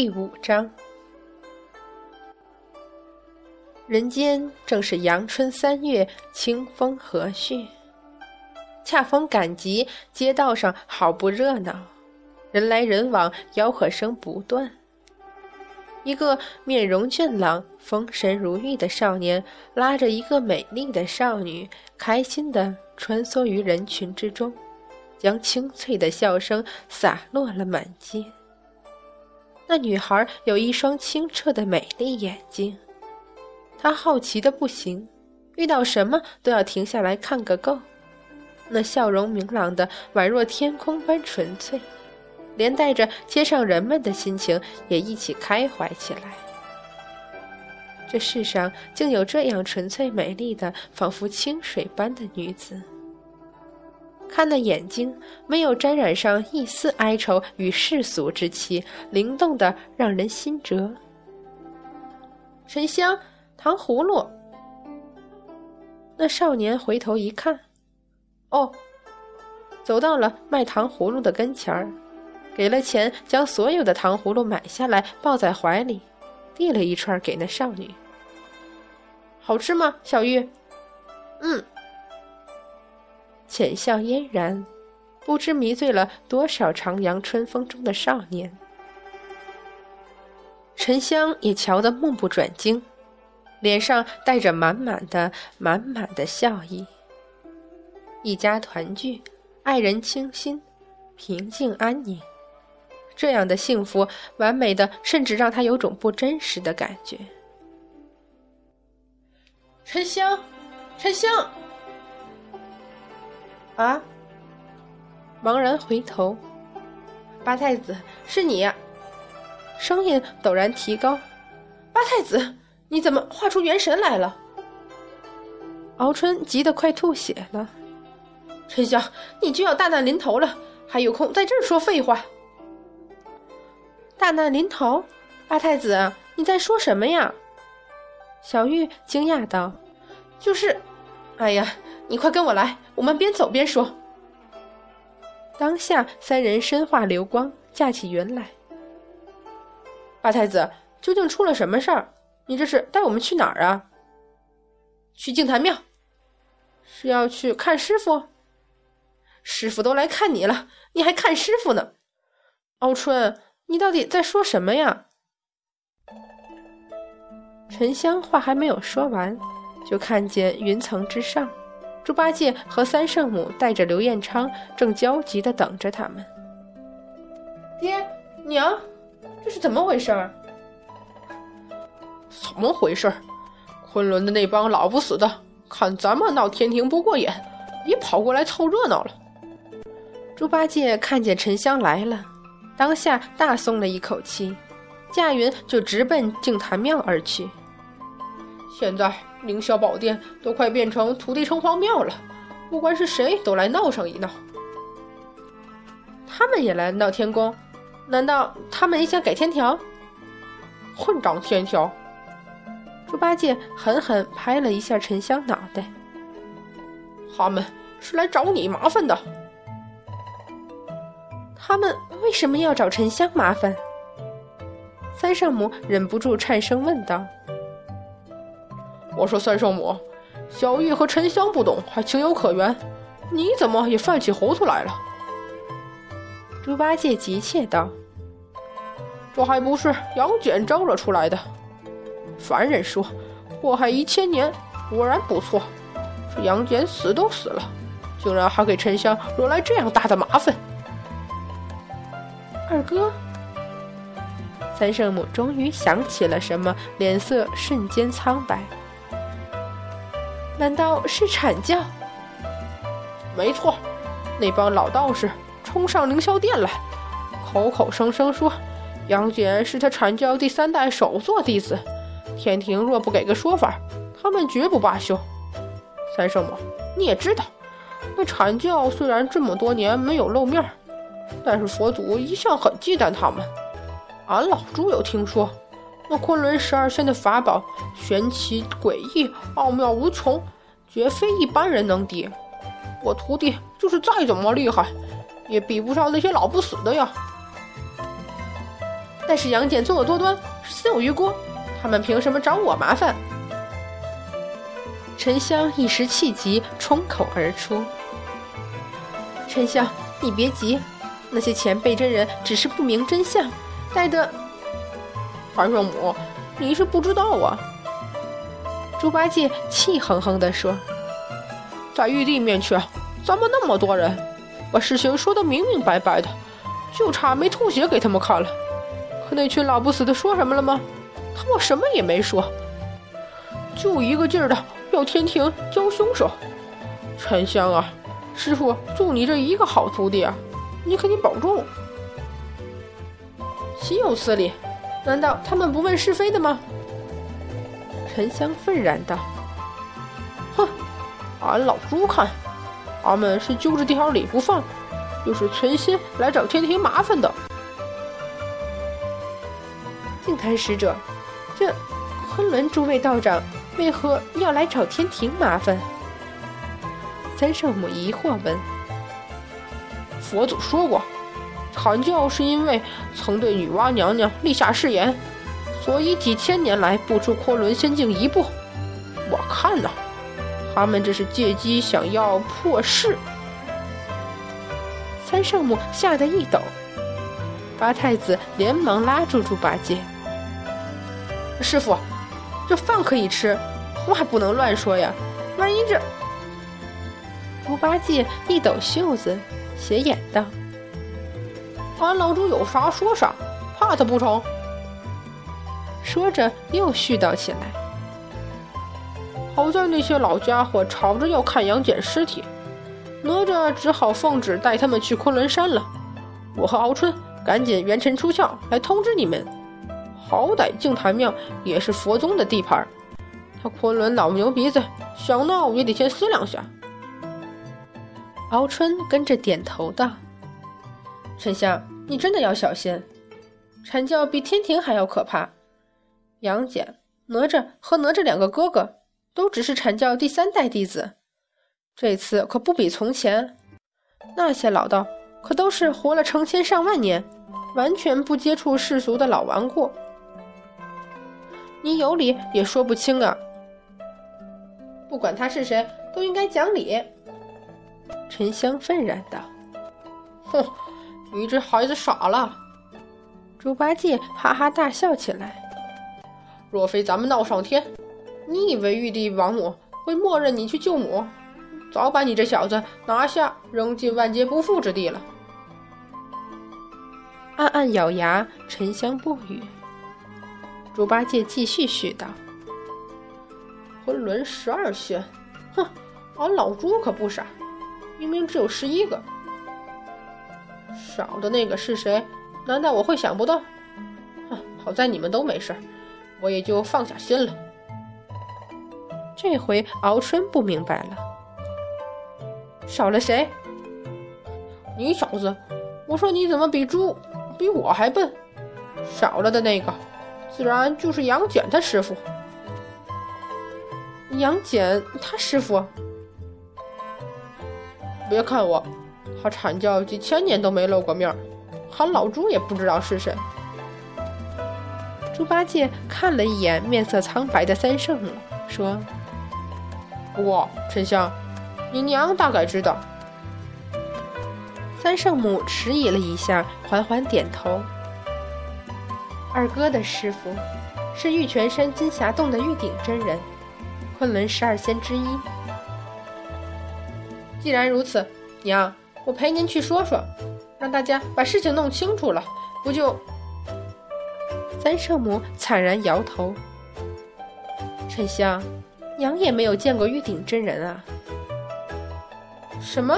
第五章，人间正是阳春三月，清风和煦。恰逢赶集，街道上好不热闹，人来人往，吆喝声不断。一个面容俊朗、风神如玉的少年，拉着一个美丽的少女，开心地穿梭于人群之中，将清脆的笑声洒落了满街。那女孩有一双清澈的美丽眼睛，她好奇的不行，遇到什么都要停下来看个够。那笑容明朗的宛若天空般纯粹，连带着街上人们的心情也一起开怀起来。这世上竟有这样纯粹美丽的，仿佛清水般的女子。看那眼睛，没有沾染上一丝哀愁与世俗之气，灵动的让人心折。沉香，糖葫芦。那少年回头一看，哦，走到了卖糖葫芦的跟前儿，给了钱，将所有的糖葫芦买下来，抱在怀里，递了一串儿给那少女。好吃吗，小玉？嗯。浅笑嫣然，不知迷醉了多少徜徉春风中的少年。沉香也瞧得目不转睛，脸上带着满满的、满满的笑意。一家团聚，爱人倾心，平静安宁，这样的幸福，完美的，甚至让他有种不真实的感觉。沉香，沉香。啊！茫然回头，八太子，是你！声音陡然提高，八太子，你怎么画出元神来了？敖春急得快吐血了。春香，你就要大难临头了，还有空在这儿说废话？大难临头？八太子，你在说什么呀？小玉惊讶道：“就是，哎呀。”你快跟我来，我们边走边说。当下三人身化流光，架起云来。八太子，究竟出了什么事儿？你这是带我们去哪儿啊？去净坛庙，是要去看师傅？师傅都来看你了，你还看师傅呢？敖春，你到底在说什么呀？沉香话还没有说完，就看见云层之上。猪八戒和三圣母带着刘彦昌，正焦急地等着他们。爹娘，这是怎么回事儿？怎么回事儿？昆仑的那帮老不死的，看咱们闹天庭不过眼，也跑过来凑热闹了。猪八戒看见沉香来了，当下大松了一口气，驾云就直奔净坛庙而去。现在。凌霄宝殿都快变成土地城隍庙了，不管是谁都来闹上一闹。他们也来闹天宫？难道他们也想改天条？混账天条！猪八戒狠狠拍了一下沉香脑袋。他们是来找你麻烦的。他们为什么要找沉香麻烦？三圣母忍不住颤声问道。我说三圣母，小玉和沉香不懂，还情有可原，你怎么也犯起糊涂来了？猪八戒急切道：“这还不是杨戬招惹出来的？凡人说祸害一千年，果然不错。这杨戬死都死了，竟然还给沉香惹来这样大的麻烦。”二哥，三圣母终于想起了什么，脸色瞬间苍白。难道是阐教？没错，那帮老道士冲上凌霄殿来，口口声声说杨戬是他阐教第三代首座弟子。天庭若不给个说法，他们绝不罢休。三圣母，你也知道，那阐教虽然这么多年没有露面，但是佛祖一向很忌惮他们。俺老猪有听说。那昆仑十二仙的法宝玄奇诡异，奥妙无穷，绝非一般人能敌。我徒弟就是再怎么厉害，也比不上那些老不死的呀。但是杨戬作恶多端，死有余辜，他们凭什么找我麻烦？沉香一时气急，冲口而出：“沉香，你别急，那些前辈真人只是不明真相，待得……韩圣母，你是不知道啊。”猪八戒气哼哼地说：“在玉帝面前，咱们那么多人，把事情说得明明白白的，就差没吐血给他们看了。可那群老不死的说什么了吗？他们什么也没说，就一个劲儿的。”要天庭教凶手，沉香啊，师傅祝你这一个好徒弟啊，你可得保重。岂有此理？难道他们不问是非的吗？沉香愤然道：“哼，俺老猪看，俺们是揪着这条理不放，又是存心来找天庭麻烦的。”净坛使者，这昆仑诸位道长。为何要来找天庭麻烦？三圣母疑惑问。佛祖说过，阐教是因为曾对女娲娘娘立下誓言，所以几千年来不出昆仑仙境一步。我看呐，他们这是借机想要破事。三圣母吓得一抖，八太子连忙拉住猪八戒：“师傅。”这饭可以吃，话不能乱说呀！万一这……猪八戒一抖袖子，斜眼道：“俺老猪有啥说啥，怕他不成？”说着又絮叨起来：“好在那些老家伙吵着要看杨戬尸体，哪吒只好奉旨带他们去昆仑山了。我和敖春赶紧元神出窍来通知你们。”好歹净坛庙也是佛宗的地盘，他昆仑老牛鼻子想闹也得先思量下。敖春跟着点头道：“沉香，你真的要小心，阐教比天庭还要可怕。杨戬、哪吒和哪吒两个哥哥都只是阐教第三代弟子，这次可不比从前。那些老道可都是活了成千上万年，完全不接触世俗的老顽固。”你有理也说不清啊！不管他是谁，都应该讲理。沉香愤然道：“哼，你这孩子傻了。”猪八戒哈哈大笑起来。若非咱们闹上天，你以为玉帝王母会默认你去救母？早把你这小子拿下，扔进万劫不复之地了。暗暗咬牙，沉香不语。猪八戒继续絮叨：“昆仑十二仙，哼，俺老猪可不傻，明明只有十一个，少的那个是谁？难道我会想不到？哼，好在你们都没事，我也就放下心了。”这回敖春不明白了：“少了谁？你小子，我说你怎么比猪比我还笨？少了的那个。”自然就是杨戬他师傅。杨戬他师傅，别看我，他阐教几千年都没露过面儿，喊老猪也不知道是谁。猪八戒看了一眼面色苍白的三圣母，说：“不过沉香，你娘大概知道。”三圣母迟疑了一下，缓缓点头。二哥的师傅是玉泉山金霞洞的玉鼎真人，昆仑十二仙之一。既然如此，娘，我陪您去说说，让大家把事情弄清楚了，不就？三圣母惨然摇头。沉香，娘也没有见过玉鼎真人啊。什么？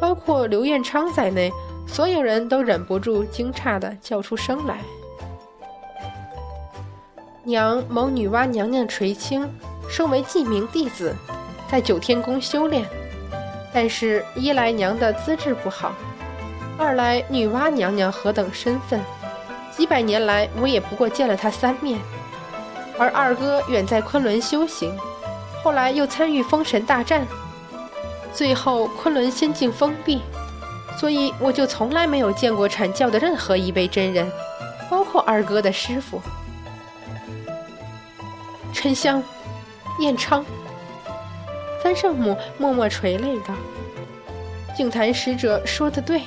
包括刘彦昌在内。所有人都忍不住惊诧地叫出声来。娘蒙女娲娘娘垂青，收为记名弟子，在九天宫修炼。但是，一来娘的资质不好，二来女娲娘娘何等身份，几百年来我也不过见了她三面。而二哥远在昆仑修行，后来又参与封神大战，最后昆仑仙境封闭。所以我就从来没有见过阐教的任何一位真人，包括二哥的师傅沉香、燕昌。三圣母默默垂泪道：“净坛使者说的对，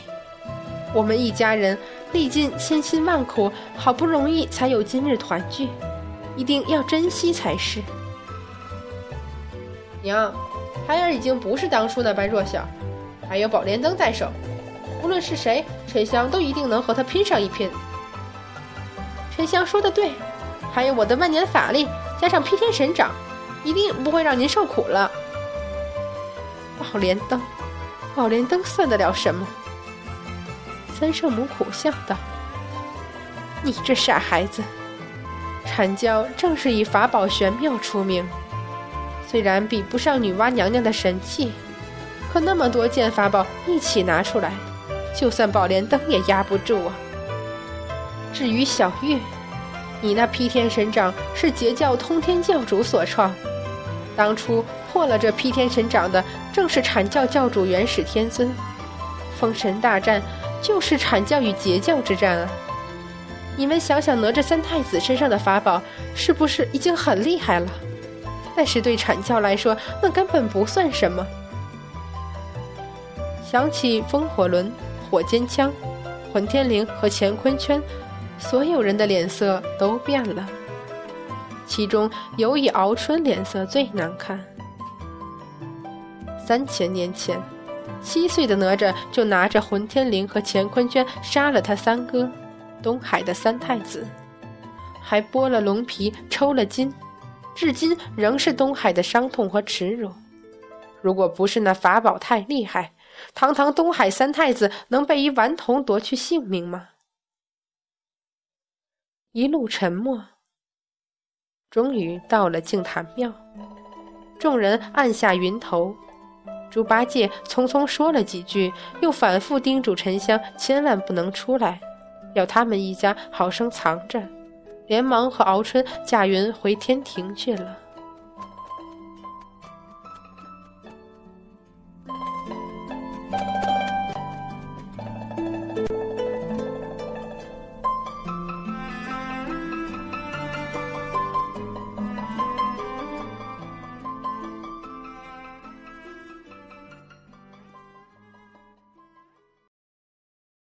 我们一家人历尽千辛万苦，好不容易才有今日团聚，一定要珍惜才是。”娘，孩儿已经不是当初那般弱小，还有宝莲灯在手，无论是谁，沉香都一定能和他拼上一拼。沉香说的对，还有我的万年法力，加上劈天神掌，一定不会让您受苦了。宝莲灯，宝莲灯算得了什么？三圣母苦笑道：“你这傻孩子，阐教正是以法宝玄妙出名，虽然比不上女娲娘娘的神器，可那么多件法宝一起拿出来，就算宝莲灯也压不住啊。至于小玉，你那劈天神掌是截教通天教主所创，当初。”破了这劈天神掌的，正是阐教教主元始天尊。封神大战就是阐教与截教之战啊！你们想想，哪吒三太子身上的法宝是不是已经很厉害了？但是对阐教来说，那根本不算什么。想起风火轮、火尖枪、混天绫和乾坤圈，所有人的脸色都变了。其中尤以敖春脸色最难看。三千年前，七岁的哪吒就拿着混天绫和乾坤圈杀了他三哥，东海的三太子，还剥了龙皮抽了筋，至今仍是东海的伤痛和耻辱。如果不是那法宝太厉害，堂堂东海三太子能被一顽童夺去性命吗？一路沉默，终于到了净坛庙，众人按下云头。猪八戒匆匆说了几句，又反复叮嘱沉香千万不能出来，要他们一家好生藏着，连忙和敖春驾云回天庭去了。